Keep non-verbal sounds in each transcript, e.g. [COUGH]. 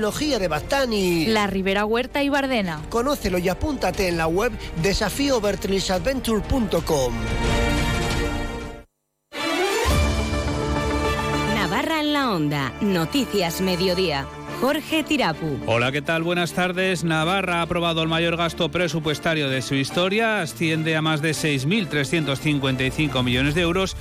trilogía de Bastani. La Ribera Huerta y Bardena. Conócelo y apúntate en la web desafíovertrisadventure.com. Navarra en la onda. Noticias Mediodía. Jorge Tirapu. Hola, ¿qué tal? Buenas tardes. Navarra ha aprobado el mayor gasto presupuestario de su historia. Asciende a más de 6.355 millones de euros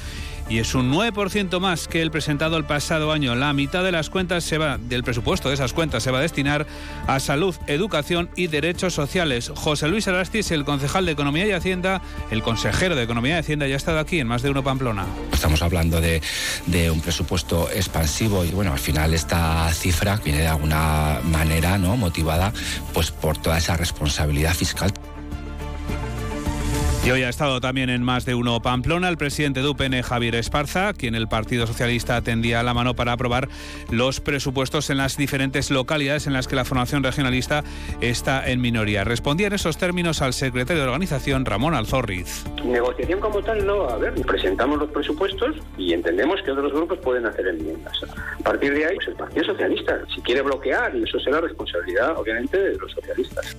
y es un 9% más que el presentado el pasado año. La mitad de las cuentas se va del presupuesto de esas cuentas se va a destinar a salud, educación y derechos sociales. José Luis Arastis, el concejal de Economía y Hacienda, el consejero de Economía y Hacienda ya ha estado aquí en más de uno Pamplona. Estamos hablando de, de un presupuesto expansivo y bueno, al final esta cifra viene de alguna manera no motivada pues por toda esa responsabilidad fiscal. Y hoy ha estado también en más de uno Pamplona el presidente de UPN, Javier Esparza, quien el Partido Socialista tendía la mano para aprobar los presupuestos en las diferentes localidades en las que la formación regionalista está en minoría. Respondía en esos términos al secretario de organización, Ramón Alzorriz. Negociación como tal no a haber. Presentamos los presupuestos y entendemos que otros grupos pueden hacer enmiendas. A partir de ahí, pues el Partido Socialista, si quiere bloquear, y eso será responsabilidad, obviamente, de los socialistas.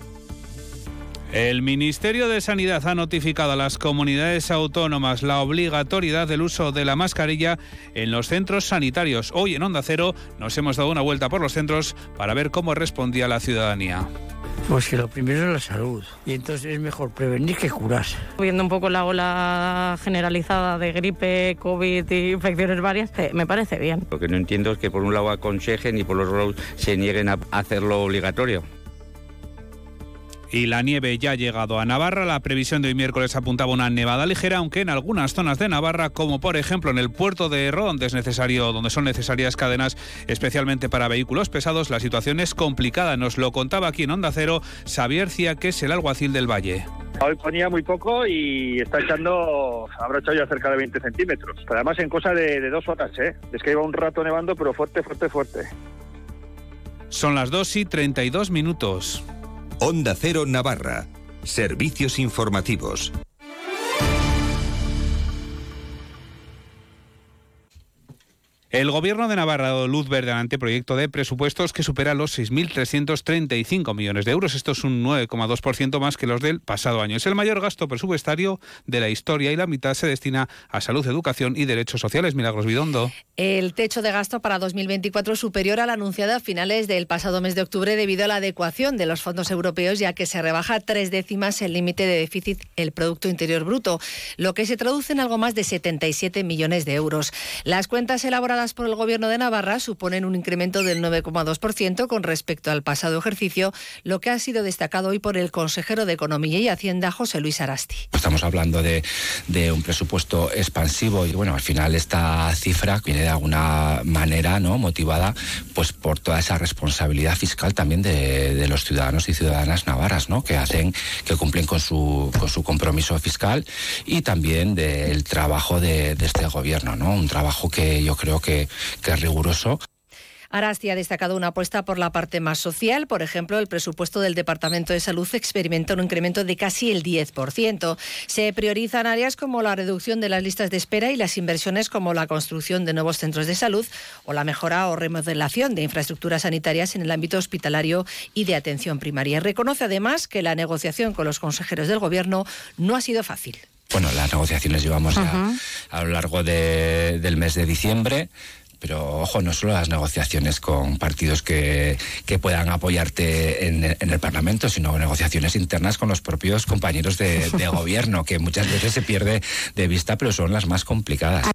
El Ministerio de Sanidad ha notificado a las comunidades autónomas la obligatoriedad del uso de la mascarilla en los centros sanitarios. Hoy en Onda Cero nos hemos dado una vuelta por los centros para ver cómo respondía la ciudadanía. Pues que lo primero es la salud y entonces es mejor prevenir que curar. Viendo un poco la ola generalizada de gripe, COVID y infecciones varias, eh, me parece bien. Lo que no entiendo es que por un lado aconsejen y por otro lado se nieguen a hacerlo obligatorio y la nieve ya ha llegado a Navarra. La previsión de hoy miércoles apuntaba una nevada ligera, aunque en algunas zonas de Navarra, como por ejemplo en el puerto de Erro, donde es necesario, donde son necesarias cadenas especialmente para vehículos pesados, la situación es complicada. Nos lo contaba aquí en Onda Cero Xavier Cia, que es el alguacil del Valle. Hoy ponía muy poco y está echando, habrá echado ya cerca de 20 centímetros. Pero además en cosa de, de dos horas, ¿eh? Es que iba un rato nevando, pero fuerte, fuerte, fuerte. Son las 2 y 32 minutos. Onda Cero Navarra. Servicios informativos. El Gobierno de Navarra ha dado luz verde al anteproyecto de presupuestos que supera los 6.335 millones de euros. Esto es un 9,2% más que los del pasado año. Es el mayor gasto presupuestario de la historia y la mitad se destina a salud, educación y derechos sociales. Milagros Bidondo. El techo de gasto para 2024 es superior al anunciado a finales del pasado mes de octubre debido a la adecuación de los fondos europeos, ya que se rebaja tres décimas el límite de déficit el Producto Interior Bruto, lo que se traduce en algo más de 77 millones de euros. Las cuentas elaboradas por el Gobierno de Navarra suponen un incremento del 9,2% con respecto al pasado ejercicio, lo que ha sido destacado hoy por el consejero de Economía y Hacienda, José Luis Arasti. Estamos hablando de, un presupuesto expansivo y bueno, al final esta cifra viene de alguna manera no motivada pues por toda esa responsabilidad fiscal también de, los ciudadanos y ciudadanas navarras, ¿no? que hacen, que cumplen con su, con su compromiso fiscal y también del trabajo de, de este gobierno, ¿no? Un trabajo que yo creo que, que es riguroso. Arasti ha destacado una apuesta por la parte más social. Por ejemplo, el presupuesto del Departamento de Salud experimenta un incremento de casi el 10%. Se priorizan áreas como la reducción de las listas de espera y las inversiones como la construcción de nuevos centros de salud o la mejora o remodelación de infraestructuras sanitarias en el ámbito hospitalario y de atención primaria. Reconoce además que la negociación con los consejeros del Gobierno no ha sido fácil. Bueno, las negociaciones llevamos uh -huh. ya a lo largo de, del mes de diciembre pero ojo, no solo las negociaciones con partidos que, que puedan apoyarte en, en, el Parlamento, sino negociaciones internas con los propios compañeros de, de [LAUGHS] gobierno, que muchas veces se pierde de vista, pero son las más complicadas.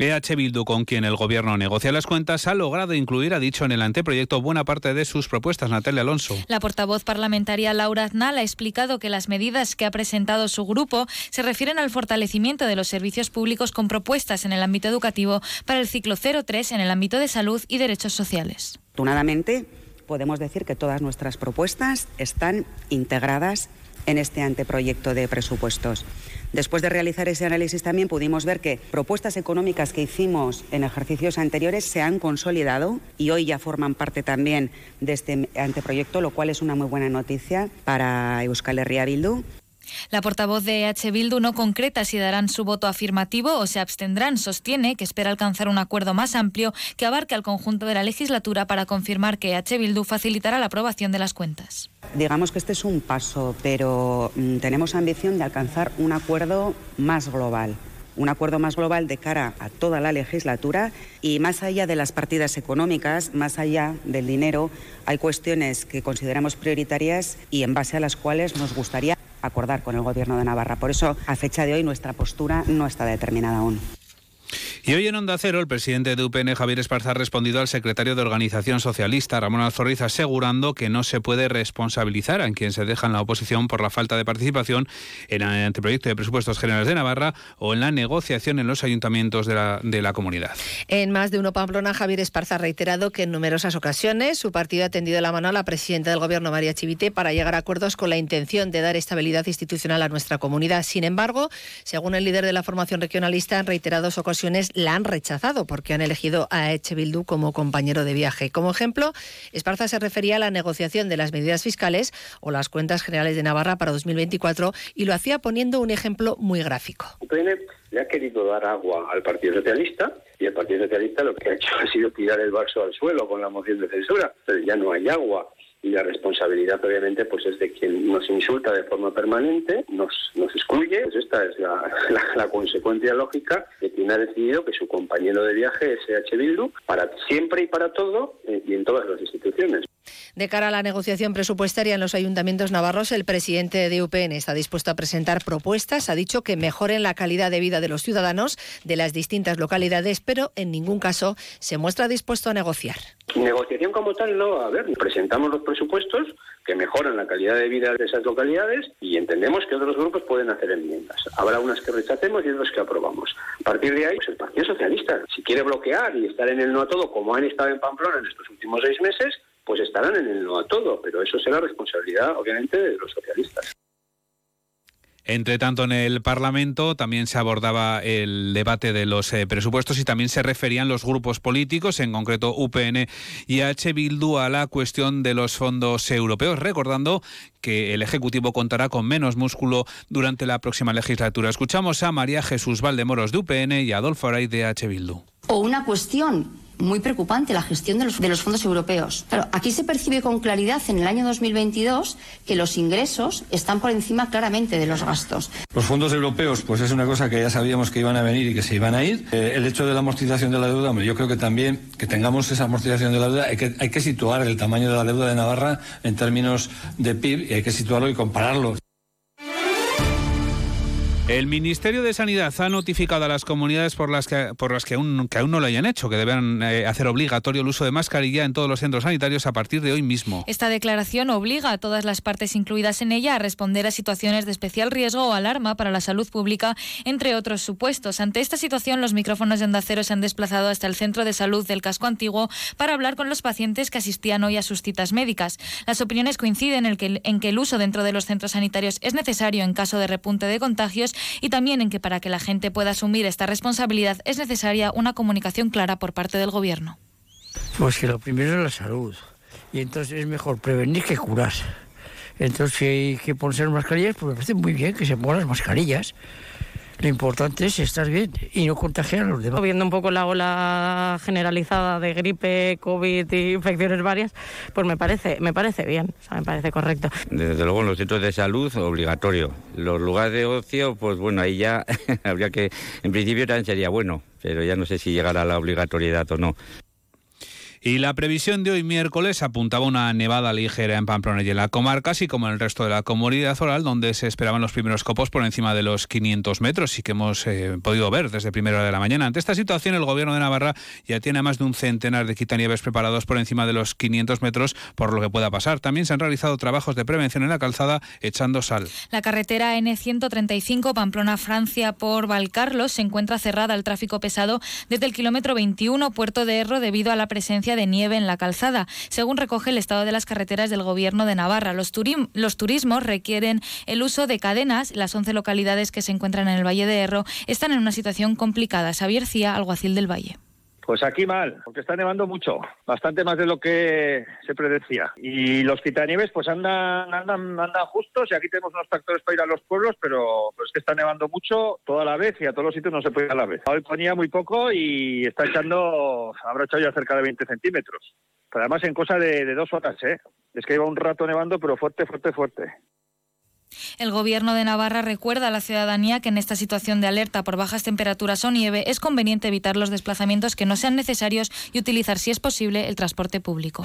EH Bildu, con quien el Gobierno negocia las cuentas, ha logrado incluir, ha dicho en el anteproyecto, buena parte de sus propuestas. Natalia Alonso. La portavoz parlamentaria Laura Aznal ha explicado que las medidas que ha presentado su grupo se refieren al fortalecimiento de los servicios públicos con propuestas en el ámbito educativo para el ciclo 03 en el ámbito de salud y derechos sociales. Afortunadamente, podemos decir que todas nuestras propuestas están integradas en este anteproyecto de presupuestos. Después de realizar ese análisis también pudimos ver que propuestas económicas que hicimos en ejercicios anteriores se han consolidado y hoy ya forman parte también de este anteproyecto, lo cual es una muy buena noticia para Euskal Herria Bildu. La portavoz de H. Bildu no concreta si darán su voto afirmativo o se abstendrán. Sostiene que espera alcanzar un acuerdo más amplio que abarque al conjunto de la legislatura para confirmar que H. Bildu facilitará la aprobación de las cuentas. Digamos que este es un paso, pero mm, tenemos ambición de alcanzar un acuerdo más global un acuerdo más global de cara a toda la legislatura y más allá de las partidas económicas, más allá del dinero, hay cuestiones que consideramos prioritarias y en base a las cuales nos gustaría acordar con el Gobierno de Navarra. Por eso, a fecha de hoy, nuestra postura no está determinada aún. Y hoy en Onda Cero, el presidente de UPN, Javier Esparza, ha respondido al secretario de Organización Socialista, Ramón Alzorriz, asegurando que no se puede responsabilizar a quien se deja en la oposición por la falta de participación en el anteproyecto de presupuestos generales de Navarra o en la negociación en los ayuntamientos de la, de la comunidad. En más de uno Pamplona, Javier Esparza ha reiterado que en numerosas ocasiones su partido ha tendido la mano a la presidenta del Gobierno, María Chivite, para llegar a acuerdos con la intención de dar estabilidad institucional a nuestra comunidad. Sin embargo, según el líder de la formación regionalista, en reiteradas ocasiones la han rechazado porque han elegido a Eche Bildu como compañero de viaje. Como ejemplo, Esparza se refería a la negociación de las medidas fiscales o las cuentas generales de Navarra para 2024 y lo hacía poniendo un ejemplo muy gráfico. Le ha querido dar agua al Partido Socialista y el Partido Socialista lo que ha hecho [LAUGHS] ha sido tirar el vaso al suelo con la moción de censura. Pero ya no hay agua y la responsabilidad obviamente pues es de quien nos insulta de forma permanente, nos, nos excluye, pues esta es la, [LAUGHS] consecuencia lógica de quien ha decidido que su compañero de viaje es EH Bildu para siempre y para todo eh, y en todas las instituciones. De cara a la negociación presupuestaria en los ayuntamientos navarros, el presidente de UPN está dispuesto a presentar propuestas. Ha dicho que mejoren la calidad de vida de los ciudadanos de las distintas localidades, pero en ningún caso se muestra dispuesto a negociar. Negociación como tal no a ver. Presentamos los presupuestos que mejoran la calidad de vida de esas localidades y entendemos que otros grupos pueden hacer enmiendas. Habrá unas que rechacemos y otras que aprobamos. A partir de ahí, pues el Partido Socialista, si quiere bloquear y estar en el no a todo, como han estado en Pamplona en estos últimos seis meses, pues estarán en el no a todo, pero eso será responsabilidad, obviamente, de los socialistas. Entre tanto, en el Parlamento también se abordaba el debate de los eh, presupuestos y también se referían los grupos políticos, en concreto UPN y H. Bildu, a la cuestión de los fondos europeos, recordando que el Ejecutivo contará con menos músculo durante la próxima legislatura. Escuchamos a María Jesús Valdemoros de UPN y a Adolfo Aray de H. Bildu. O una cuestión muy preocupante la gestión de los, de los fondos europeos. Pero aquí se percibe con claridad en el año 2022 que los ingresos están por encima claramente de los gastos. Los fondos europeos, pues es una cosa que ya sabíamos que iban a venir y que se iban a ir. Eh, el hecho de la amortización de la deuda, hombre, yo creo que también que tengamos esa amortización de la deuda, hay que, hay que situar el tamaño de la deuda de Navarra en términos de PIB y hay que situarlo y compararlo. El Ministerio de Sanidad ha notificado a las comunidades por las que, por las que, aún, que aún no lo hayan hecho que deben eh, hacer obligatorio el uso de mascarilla en todos los centros sanitarios a partir de hoy mismo. Esta declaración obliga a todas las partes incluidas en ella a responder a situaciones de especial riesgo o alarma para la salud pública, entre otros supuestos. Ante esta situación, los micrófonos de Onda Cero se han desplazado hasta el Centro de Salud del Casco Antiguo para hablar con los pacientes que asistían hoy a sus citas médicas. Las opiniones coinciden en, que, en que el uso dentro de los centros sanitarios es necesario en caso de repunte de contagios y también en que para que la gente pueda asumir esta responsabilidad es necesaria una comunicación clara por parte del Gobierno. Pues que lo primero es la salud y entonces es mejor prevenir que curar. Entonces si hay que ponerse mascarillas, pues me parece muy bien que se pongan las mascarillas. Lo importante es estar bien y no contagiar a los demás. Viendo un poco la ola generalizada de gripe, COVID y infecciones varias, pues me parece, me parece bien, o sea, me parece correcto. Desde luego en los centros de salud obligatorio. Los lugares de ocio, pues bueno, ahí ya [LAUGHS] habría que, en principio también sería bueno, pero ya no sé si llegará a la obligatoriedad o no. Y la previsión de hoy miércoles apuntaba una nevada ligera en Pamplona y en la comarca, así como en el resto de la comunidad oral, donde se esperaban los primeros copos por encima de los 500 metros y que hemos eh, podido ver desde primera hora de la mañana. Ante esta situación, el gobierno de Navarra ya tiene más de un centenar de quitanieves preparados por encima de los 500 metros por lo que pueda pasar. También se han realizado trabajos de prevención en la calzada echando sal. La carretera N135 Pamplona-Francia por Valcarlos se encuentra cerrada al tráfico pesado desde el kilómetro 21 Puerto de Erro debido a la presencia de nieve en la calzada, según recoge el estado de las carreteras del Gobierno de Navarra. Los, los turismos requieren el uso de cadenas. Las 11 localidades que se encuentran en el Valle de Erro están en una situación complicada. Xavier Cía, alguacil del Valle. Pues aquí mal, porque está nevando mucho, bastante más de lo que se predecía. Y los quitanieves pues andan, andan, andan justos y aquí tenemos unos tractores para ir a los pueblos, pero es que está nevando mucho toda la vez y a todos los sitios no se puede ir a la vez. Hoy ponía muy poco y está echando, habrá echado ya cerca de 20 centímetros. Pero además en cosa de, de dos horas, ¿eh? Es que iba un rato nevando, pero fuerte, fuerte, fuerte. El Gobierno de Navarra recuerda a la ciudadanía que en esta situación de alerta por bajas temperaturas o nieve es conveniente evitar los desplazamientos que no sean necesarios y utilizar, si es posible, el transporte público.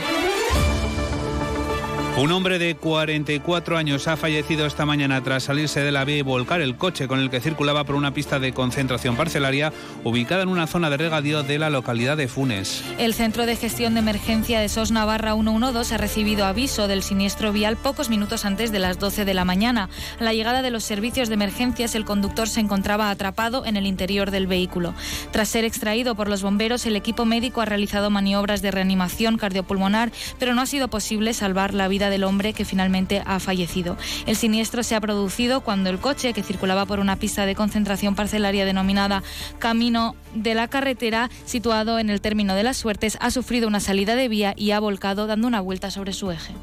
Un hombre de 44 años ha fallecido esta mañana tras salirse de la vía y volcar el coche con el que circulaba por una pista de concentración parcelaria ubicada en una zona de regadío de la localidad de Funes. El Centro de Gestión de Emergencia de SOS Navarra 112 ha recibido aviso del siniestro vial pocos minutos antes de las 12 de la mañana. A la llegada de los servicios de emergencias, el conductor se encontraba atrapado en el interior del vehículo. Tras ser extraído por los bomberos, el equipo médico ha realizado maniobras de reanimación cardiopulmonar, pero no ha sido posible salvar la vida del hombre que finalmente ha fallecido. El siniestro se ha producido cuando el coche, que circulaba por una pista de concentración parcelaria denominada Camino de la Carretera, situado en el término de las Suertes, ha sufrido una salida de vía y ha volcado dando una vuelta sobre su eje.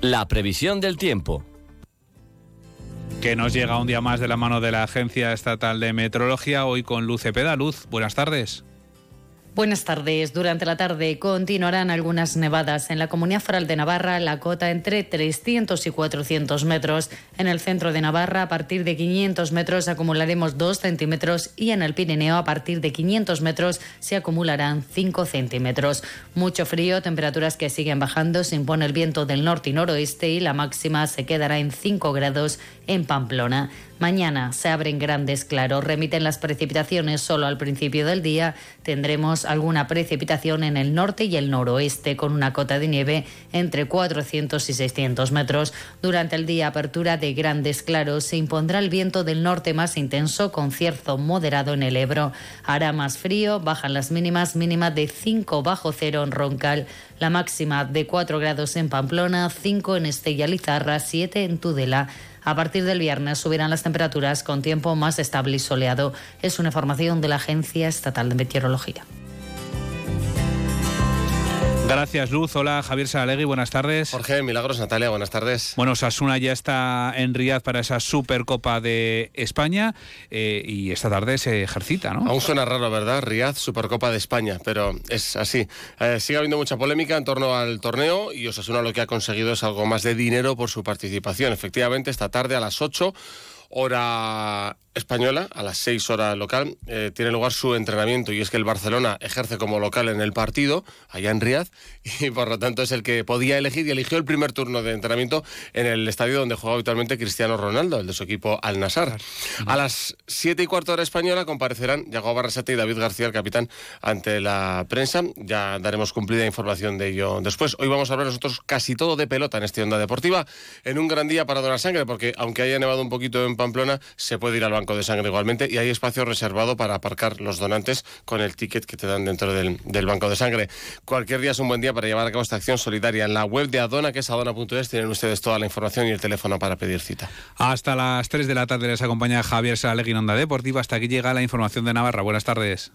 La previsión del tiempo que nos llega un día más de la mano de la Agencia Estatal de Meteorología, hoy con Luz Cepeda. Luz, buenas tardes. Buenas tardes. Durante la tarde continuarán algunas nevadas en la Comunidad Foral de Navarra, la cota entre 300 y 400 metros. En el centro de Navarra, a partir de 500 metros acumularemos 2 centímetros y en el Pirineo, a partir de 500 metros, se acumularán 5 centímetros. Mucho frío, temperaturas que siguen bajando, se impone el viento del norte y noroeste y la máxima se quedará en 5 grados en Pamplona. Mañana se abren grandes claros, remiten las precipitaciones solo al principio del día. Tendremos alguna precipitación en el norte y el noroeste con una cota de nieve entre 400 y 600 metros. Durante el día, apertura de grandes claros. Se impondrá el viento del norte más intenso con cierzo moderado en el Ebro. Hará más frío, bajan las mínimas, mínima de 5 bajo cero en Roncal, la máxima de 4 grados en Pamplona, 5 en Estella Lizarra, 7 en Tudela. A partir del viernes subirán las temperaturas con tiempo más estable y soleado. Es una información de la Agencia Estatal de Meteorología. Gracias, Luz. Hola, Javier Saralegui, buenas tardes. Jorge, Milagros, Natalia, buenas tardes. Bueno, Sasuna ya está en Riyadh para esa Supercopa de España eh, y esta tarde se ejercita, ¿no? Aún suena raro, ¿verdad? Riyadh, Supercopa de España, pero es así. Eh, sigue habiendo mucha polémica en torno al torneo y Osasuna lo que ha conseguido es algo más de dinero por su participación. Efectivamente, esta tarde a las 8 hora española, a las 6 horas local, eh, tiene lugar su entrenamiento y es que el Barcelona ejerce como local en el partido, allá en Riad, [LAUGHS] y por lo tanto es el que podía elegir y eligió el primer turno de entrenamiento en el estadio donde juega habitualmente Cristiano Ronaldo, el de su equipo Al Nassr. A las 7 y cuarto hora española comparecerán Yago Barrasete y David García, el capitán, ante la prensa. Ya daremos cumplida información de ello después. Hoy vamos a hablar nosotros casi todo de pelota en esta onda deportiva, en un gran día para donar sangre, porque aunque haya nevado un poquito Pamplona, se puede ir al banco de sangre igualmente y hay espacio reservado para aparcar los donantes con el ticket que te dan dentro del, del, banco de sangre. Cualquier día es un buen día para llevar a cabo esta acción solidaria. En la web de Adona, que es adona.es, tienen ustedes toda la información y el teléfono para pedir cita. Hasta las 3 de la tarde les acompaña Javier Salegui en Onda Deportiva. Hasta aquí llega la información de Navarra. Buenas tardes.